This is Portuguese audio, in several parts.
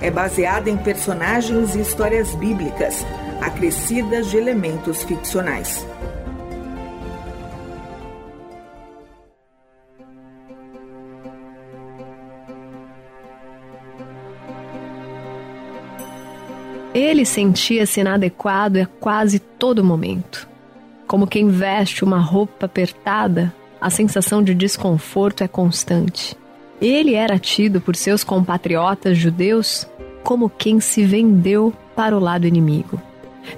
é baseada em personagens e histórias bíblicas, acrescidas de elementos ficcionais. Ele sentia-se inadequado a quase todo momento. Como quem veste uma roupa apertada, a sensação de desconforto é constante. Ele era tido por seus compatriotas judeus como quem se vendeu para o lado inimigo.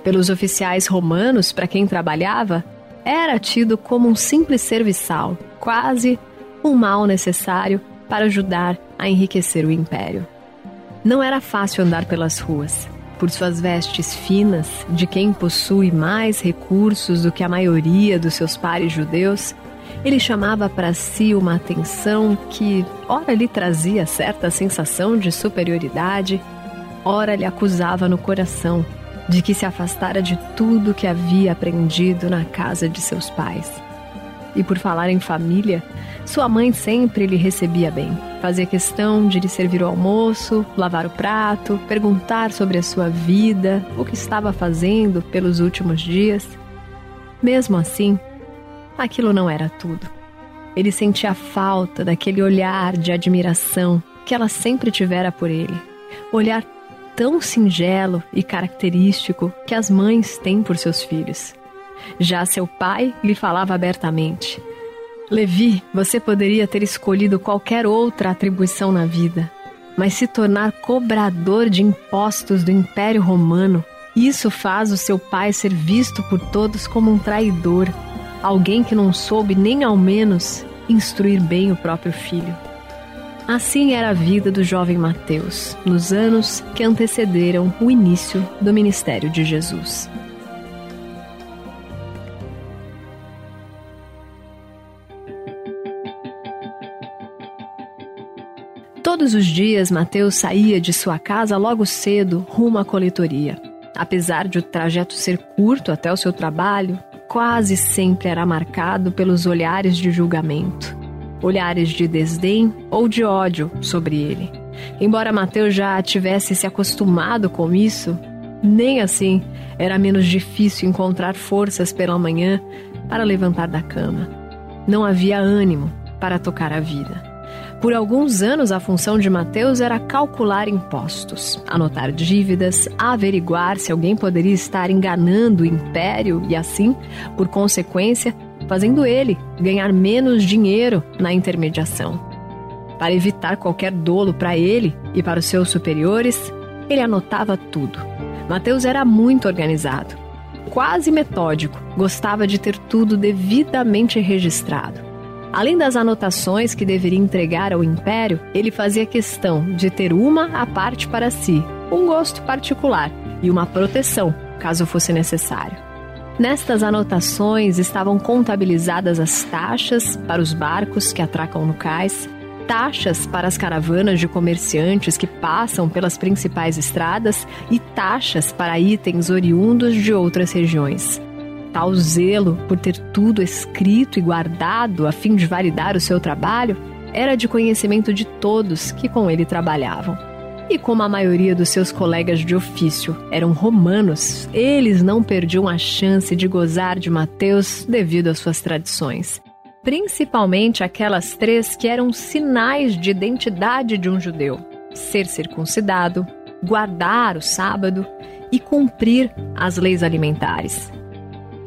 Pelos oficiais romanos para quem trabalhava, era tido como um simples serviçal, quase um mal necessário para ajudar a enriquecer o império. Não era fácil andar pelas ruas. Por suas vestes finas, de quem possui mais recursos do que a maioria dos seus pares judeus, ele chamava para si uma atenção que, ora lhe trazia certa sensação de superioridade, ora lhe acusava no coração de que se afastara de tudo que havia aprendido na casa de seus pais. E por falar em família, sua mãe sempre lhe recebia bem. Fazia questão de lhe servir o almoço, lavar o prato, perguntar sobre a sua vida, o que estava fazendo pelos últimos dias. Mesmo assim, aquilo não era tudo. Ele sentia falta daquele olhar de admiração que ela sempre tivera por ele. Olhar tão singelo e característico que as mães têm por seus filhos. Já seu pai lhe falava abertamente: Levi, você poderia ter escolhido qualquer outra atribuição na vida, mas se tornar cobrador de impostos do Império Romano, isso faz o seu pai ser visto por todos como um traidor alguém que não soube nem ao menos instruir bem o próprio filho. Assim era a vida do jovem Mateus nos anos que antecederam o início do ministério de Jesus. Todos os dias, Mateus saía de sua casa logo cedo rumo à coletoria. Apesar de o trajeto ser curto até o seu trabalho, quase sempre era marcado pelos olhares de julgamento, olhares de desdém ou de ódio sobre ele. Embora Mateus já tivesse se acostumado com isso, nem assim era menos difícil encontrar forças pela manhã para levantar da cama. Não havia ânimo para tocar a vida. Por alguns anos, a função de Mateus era calcular impostos, anotar dívidas, averiguar se alguém poderia estar enganando o império e, assim, por consequência, fazendo ele ganhar menos dinheiro na intermediação. Para evitar qualquer dolo para ele e para os seus superiores, ele anotava tudo. Mateus era muito organizado, quase metódico, gostava de ter tudo devidamente registrado. Além das anotações que deveria entregar ao império, ele fazia questão de ter uma à parte para si, um gosto particular e uma proteção, caso fosse necessário. Nestas anotações estavam contabilizadas as taxas para os barcos que atracam no cais, taxas para as caravanas de comerciantes que passam pelas principais estradas e taxas para itens oriundos de outras regiões. Tal zelo por ter tudo escrito e guardado a fim de validar o seu trabalho era de conhecimento de todos que com ele trabalhavam. E como a maioria dos seus colegas de ofício eram romanos, eles não perdiam a chance de gozar de Mateus devido às suas tradições. Principalmente aquelas três que eram sinais de identidade de um judeu: ser circuncidado, guardar o sábado e cumprir as leis alimentares.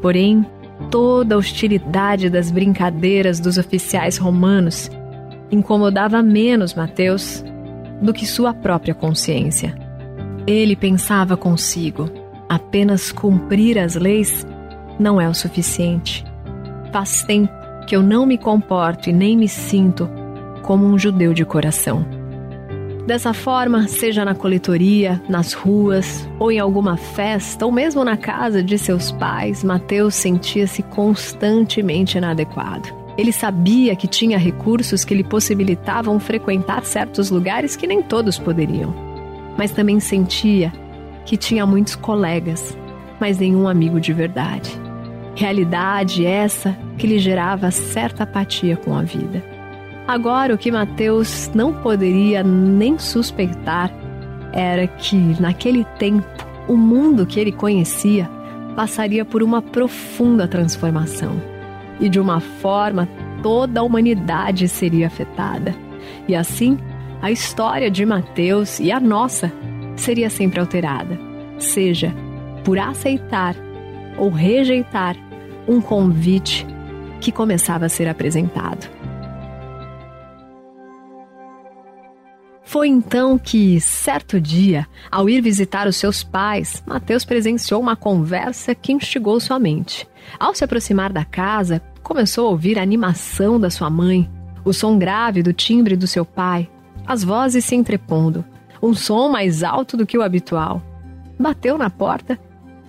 Porém, toda a hostilidade das brincadeiras dos oficiais romanos incomodava menos Mateus do que sua própria consciência. Ele pensava consigo: apenas cumprir as leis não é o suficiente. Faz tempo que eu não me comporto e nem me sinto como um judeu de coração. Dessa forma, seja na coletoria, nas ruas, ou em alguma festa, ou mesmo na casa de seus pais, Mateus sentia-se constantemente inadequado. Ele sabia que tinha recursos que lhe possibilitavam frequentar certos lugares que nem todos poderiam. Mas também sentia que tinha muitos colegas, mas nenhum amigo de verdade. Realidade essa que lhe gerava certa apatia com a vida. Agora, o que Mateus não poderia nem suspeitar era que, naquele tempo, o mundo que ele conhecia passaria por uma profunda transformação. E de uma forma, toda a humanidade seria afetada. E assim, a história de Mateus e a nossa seria sempre alterada, seja por aceitar ou rejeitar um convite que começava a ser apresentado. Foi então que, certo dia, ao ir visitar os seus pais, Mateus presenciou uma conversa que instigou sua mente. Ao se aproximar da casa, começou a ouvir a animação da sua mãe, o som grave do timbre do seu pai, as vozes se entrepondo, um som mais alto do que o habitual. Bateu na porta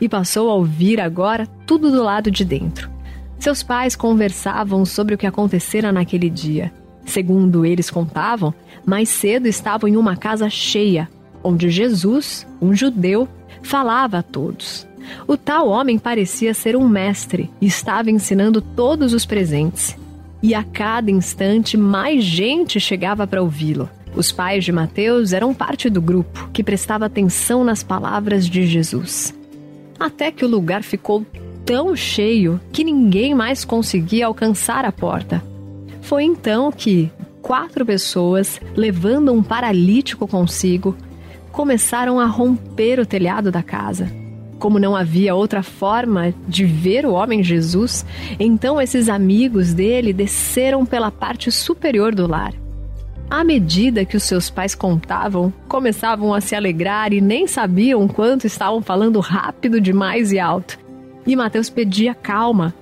e passou a ouvir agora tudo do lado de dentro. Seus pais conversavam sobre o que acontecera naquele dia. Segundo eles contavam, mais cedo estavam em uma casa cheia, onde Jesus, um judeu, falava a todos. O tal homem parecia ser um mestre e estava ensinando todos os presentes. E a cada instante mais gente chegava para ouvi-lo. Os pais de Mateus eram parte do grupo que prestava atenção nas palavras de Jesus. Até que o lugar ficou tão cheio que ninguém mais conseguia alcançar a porta. Foi então que quatro pessoas, levando um paralítico consigo, começaram a romper o telhado da casa. Como não havia outra forma de ver o homem Jesus, então esses amigos dele desceram pela parte superior do lar. À medida que os seus pais contavam, começavam a se alegrar e nem sabiam quanto estavam falando rápido demais e alto. E Mateus pedia calma.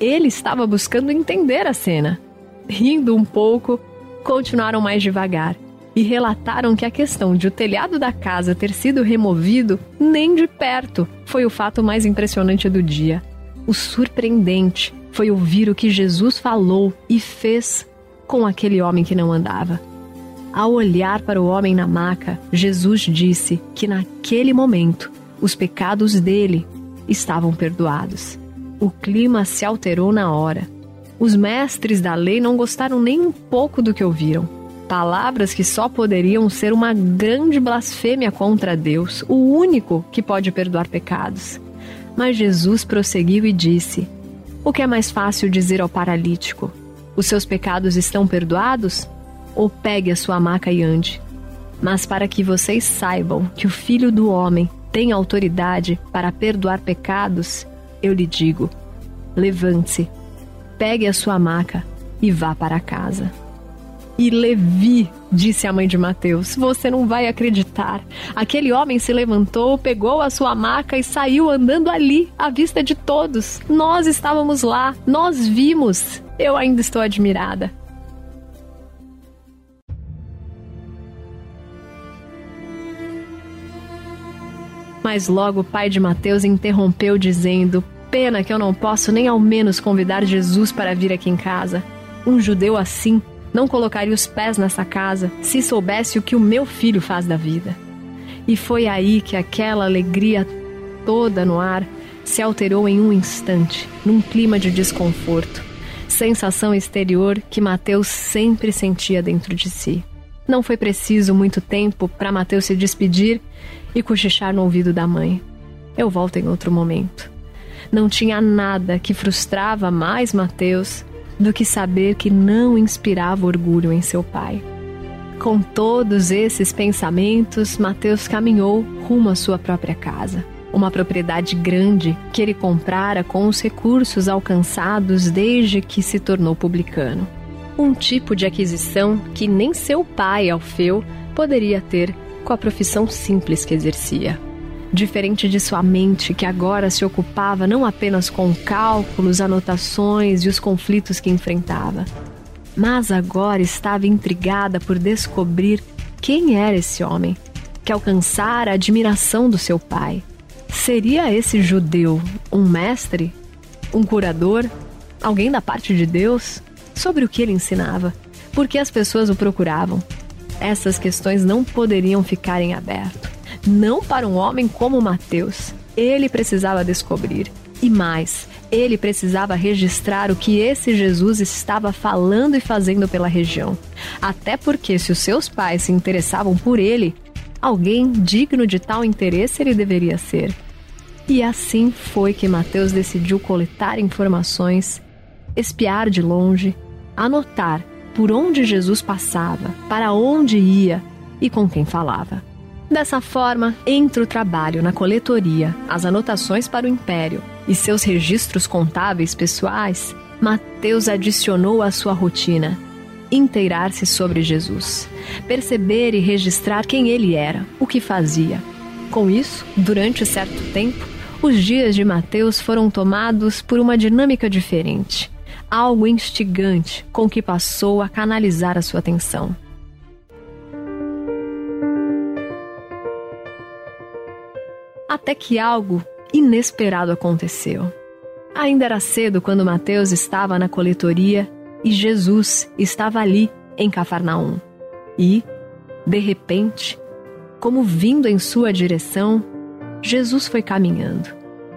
Ele estava buscando entender a cena rindo um pouco, continuaram mais devagar e relataram que a questão de o telhado da casa ter sido removido nem de perto foi o fato mais impressionante do dia. O surpreendente foi ouvir o que Jesus falou e fez com aquele homem que não andava. Ao olhar para o homem na maca, Jesus disse que naquele momento os pecados dele estavam perdoados. O clima se alterou na hora os mestres da lei não gostaram nem um pouco do que ouviram. Palavras que só poderiam ser uma grande blasfêmia contra Deus, o único que pode perdoar pecados. Mas Jesus prosseguiu e disse: O que é mais fácil dizer ao paralítico? Os seus pecados estão perdoados? Ou pegue a sua maca e ande? Mas para que vocês saibam que o Filho do Homem tem autoridade para perdoar pecados, eu lhe digo: levante-se pegue a sua maca e vá para casa. E Levi, disse a mãe de Mateus, você não vai acreditar. Aquele homem se levantou, pegou a sua maca e saiu andando ali, à vista de todos. Nós estávamos lá, nós vimos. Eu ainda estou admirada. Mas logo o pai de Mateus interrompeu, dizendo: Pena que eu não posso nem ao menos convidar Jesus para vir aqui em casa. Um judeu assim não colocaria os pés nessa casa se soubesse o que o meu filho faz da vida. E foi aí que aquela alegria toda no ar se alterou em um instante, num clima de desconforto, sensação exterior que Mateus sempre sentia dentro de si. Não foi preciso muito tempo para Mateus se despedir e cochichar no ouvido da mãe. Eu volto em outro momento. Não tinha nada que frustrava mais Mateus do que saber que não inspirava orgulho em seu pai. Com todos esses pensamentos, Mateus caminhou rumo à sua própria casa. Uma propriedade grande que ele comprara com os recursos alcançados desde que se tornou publicano. Um tipo de aquisição que nem seu pai, Alfeu, poderia ter com a profissão simples que exercia diferente de sua mente, que agora se ocupava não apenas com cálculos, anotações e os conflitos que enfrentava, mas agora estava intrigada por descobrir quem era esse homem que alcançara a admiração do seu pai. Seria esse judeu um mestre? Um curador? Alguém da parte de Deus? Sobre o que ele ensinava? Por que as pessoas o procuravam? Essas questões não poderiam ficar em aberto. Não para um homem como Mateus. Ele precisava descobrir. E mais, ele precisava registrar o que esse Jesus estava falando e fazendo pela região. Até porque, se os seus pais se interessavam por ele, alguém digno de tal interesse ele deveria ser. E assim foi que Mateus decidiu coletar informações, espiar de longe, anotar por onde Jesus passava, para onde ia e com quem falava. Dessa forma, entre o trabalho na coletoria, as anotações para o império e seus registros contábeis pessoais, Mateus adicionou à sua rotina inteirar-se sobre Jesus, perceber e registrar quem ele era, o que fazia. Com isso, durante certo tempo, os dias de Mateus foram tomados por uma dinâmica diferente, algo instigante com que passou a canalizar a sua atenção. Até que algo inesperado aconteceu. Ainda era cedo quando Mateus estava na coletoria e Jesus estava ali em Cafarnaum. E, de repente, como vindo em sua direção, Jesus foi caminhando,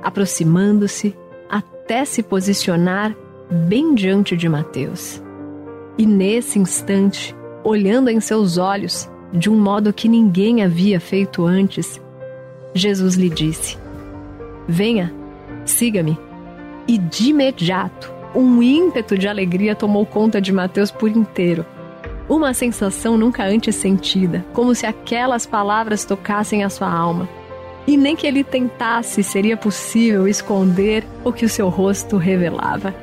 aproximando-se até se posicionar bem diante de Mateus. E nesse instante, olhando em seus olhos de um modo que ninguém havia feito antes, Jesus lhe disse: Venha, siga-me. E de imediato, um ímpeto de alegria tomou conta de Mateus por inteiro. Uma sensação nunca antes sentida, como se aquelas palavras tocassem a sua alma. E nem que ele tentasse seria possível esconder o que o seu rosto revelava.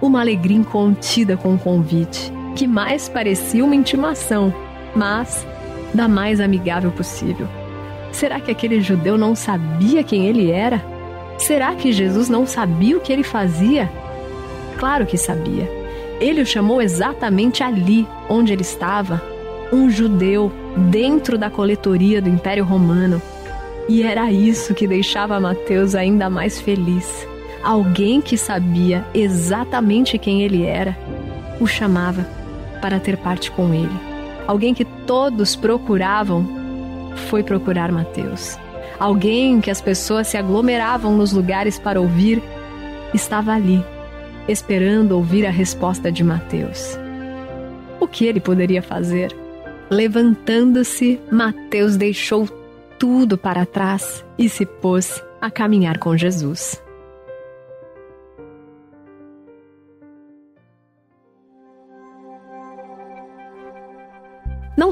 Uma alegria incontida com o convite, que mais parecia uma intimação, mas da mais amigável possível. Será que aquele judeu não sabia quem ele era? Será que Jesus não sabia o que ele fazia? Claro que sabia. Ele o chamou exatamente ali onde ele estava, um judeu dentro da coletoria do Império Romano. E era isso que deixava Mateus ainda mais feliz. Alguém que sabia exatamente quem ele era o chamava para ter parte com ele. Alguém que todos procuravam foi procurar Mateus. Alguém que as pessoas se aglomeravam nos lugares para ouvir estava ali, esperando ouvir a resposta de Mateus. O que ele poderia fazer? Levantando-se, Mateus deixou tudo para trás e se pôs a caminhar com Jesus.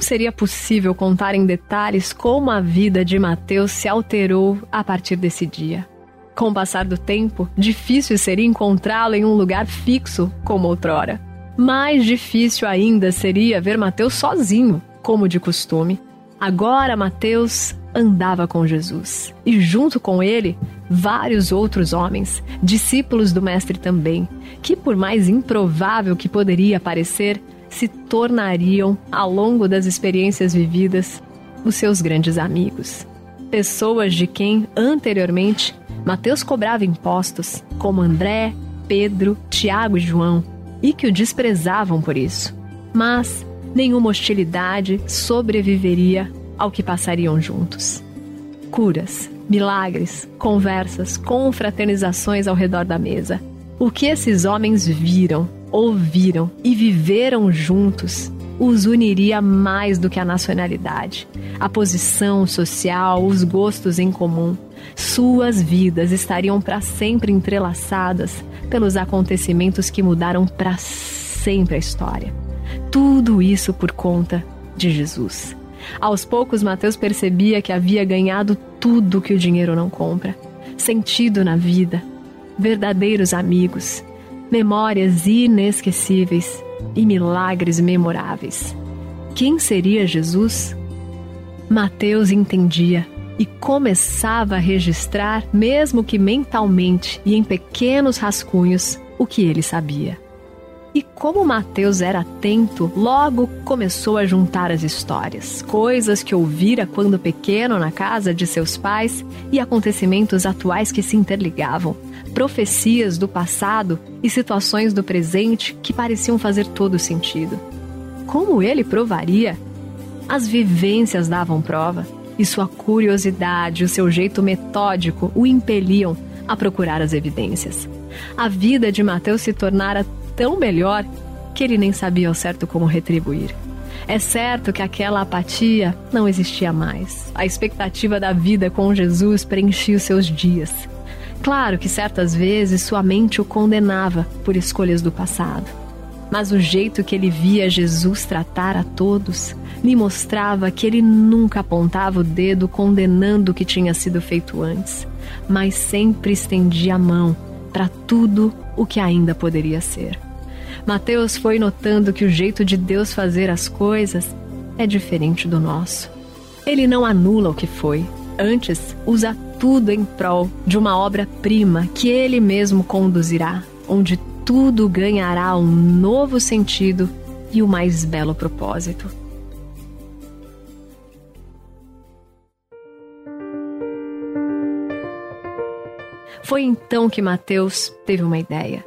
Seria possível contar em detalhes como a vida de Mateus se alterou a partir desse dia. Com o passar do tempo, difícil seria encontrá-lo em um lugar fixo como outrora. Mais difícil ainda seria ver Mateus sozinho, como de costume. Agora Mateus andava com Jesus e junto com ele vários outros homens, discípulos do mestre também, que por mais improvável que poderia parecer, se tornariam, ao longo das experiências vividas, os seus grandes amigos. Pessoas de quem, anteriormente, Mateus cobrava impostos, como André, Pedro, Tiago e João, e que o desprezavam por isso. Mas nenhuma hostilidade sobreviveria ao que passariam juntos. Curas, milagres, conversas, confraternizações ao redor da mesa. O que esses homens viram ouviram e viveram juntos os uniria mais do que a nacionalidade, a posição social, os gostos em comum. Suas vidas estariam para sempre entrelaçadas pelos acontecimentos que mudaram para sempre a história. Tudo isso por conta de Jesus. Aos poucos, Mateus percebia que havia ganhado tudo que o dinheiro não compra: sentido na vida, verdadeiros amigos, memórias inesquecíveis e milagres memoráveis. Quem seria Jesus? Mateus entendia e começava a registrar, mesmo que mentalmente e em pequenos rascunhos, o que ele sabia. E como Mateus era atento, logo começou a juntar as histórias, coisas que ouvira quando pequeno na casa de seus pais e acontecimentos atuais que se interligavam, profecias do passado e situações do presente que pareciam fazer todo sentido. Como ele provaria? As vivências davam prova e sua curiosidade, o seu jeito metódico o impeliam a procurar as evidências. A vida de Mateus se tornara tão melhor que ele nem sabia ao certo como retribuir. É certo que aquela apatia não existia mais. A expectativa da vida com Jesus preenchia os seus dias. Claro que certas vezes sua mente o condenava por escolhas do passado. Mas o jeito que ele via Jesus tratar a todos lhe mostrava que ele nunca apontava o dedo condenando o que tinha sido feito antes, mas sempre estendia a mão para tudo o que ainda poderia ser. Mateus foi notando que o jeito de Deus fazer as coisas é diferente do nosso. Ele não anula o que foi, antes usa tudo em prol de uma obra-prima que ele mesmo conduzirá, onde tudo ganhará um novo sentido e o mais belo propósito. Foi então que Mateus teve uma ideia.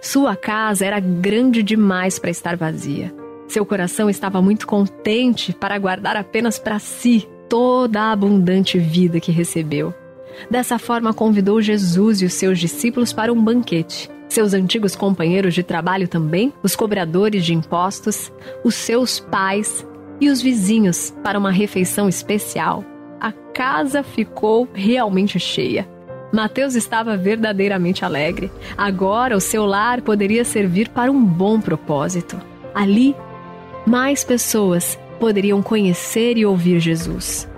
Sua casa era grande demais para estar vazia. Seu coração estava muito contente para guardar apenas para si toda a abundante vida que recebeu. Dessa forma, convidou Jesus e os seus discípulos para um banquete. Seus antigos companheiros de trabalho também, os cobradores de impostos, os seus pais e os vizinhos para uma refeição especial. A casa ficou realmente cheia. Mateus estava verdadeiramente alegre. Agora o seu lar poderia servir para um bom propósito. Ali, mais pessoas poderiam conhecer e ouvir Jesus.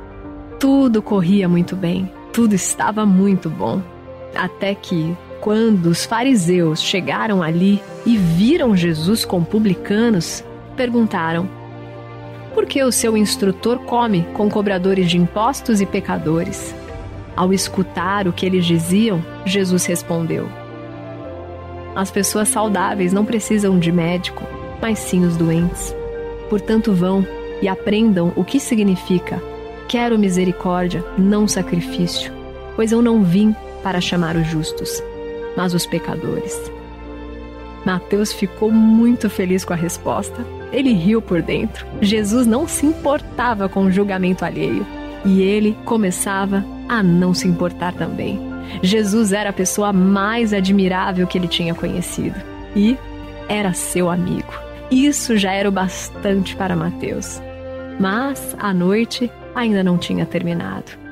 Tudo corria muito bem, tudo estava muito bom. Até que, quando os fariseus chegaram ali e viram Jesus com publicanos, perguntaram: Por que o seu instrutor come com cobradores de impostos e pecadores? Ao escutar o que eles diziam, Jesus respondeu: As pessoas saudáveis não precisam de médico, mas sim os doentes. Portanto, vão e aprendam o que significa: Quero misericórdia, não sacrifício, pois eu não vim para chamar os justos, mas os pecadores. Mateus ficou muito feliz com a resposta. Ele riu por dentro. Jesus não se importava com o julgamento alheio e ele começava a não se importar também. Jesus era a pessoa mais admirável que ele tinha conhecido e era seu amigo. Isso já era o bastante para Mateus. Mas a noite ainda não tinha terminado.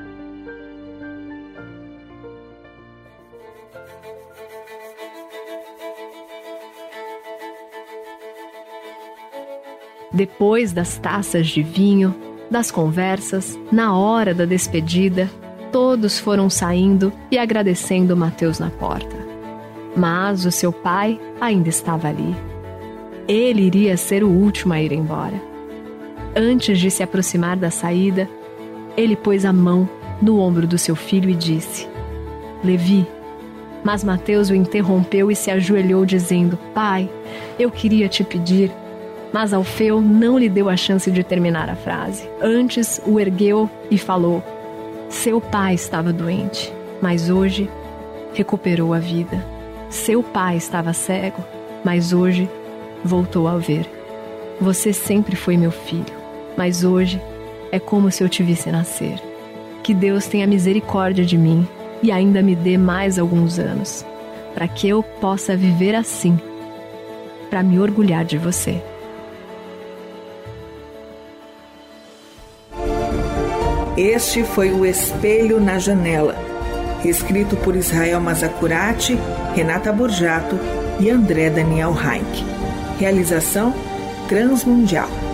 Depois das taças de vinho, das conversas, na hora da despedida, todos foram saindo e agradecendo Mateus na porta. Mas o seu pai ainda estava ali. Ele iria ser o último a ir embora. Antes de se aproximar da saída, ele pôs a mão no ombro do seu filho e disse: Levi. Mas Mateus o interrompeu e se ajoelhou, dizendo: Pai, eu queria te pedir. Mas Alfeu não lhe deu a chance de terminar a frase. Antes o ergueu e falou: seu pai estava doente, mas hoje recuperou a vida. Seu pai estava cego, mas hoje voltou a ver. Você sempre foi meu filho, mas hoje é como se eu te visse nascer. Que Deus tenha misericórdia de mim e ainda me dê mais alguns anos, para que eu possa viver assim, para me orgulhar de você. Este foi o Espelho na Janela, escrito por Israel Mazacurati, Renata Borjato e André Daniel Heinck. Realização Transmundial.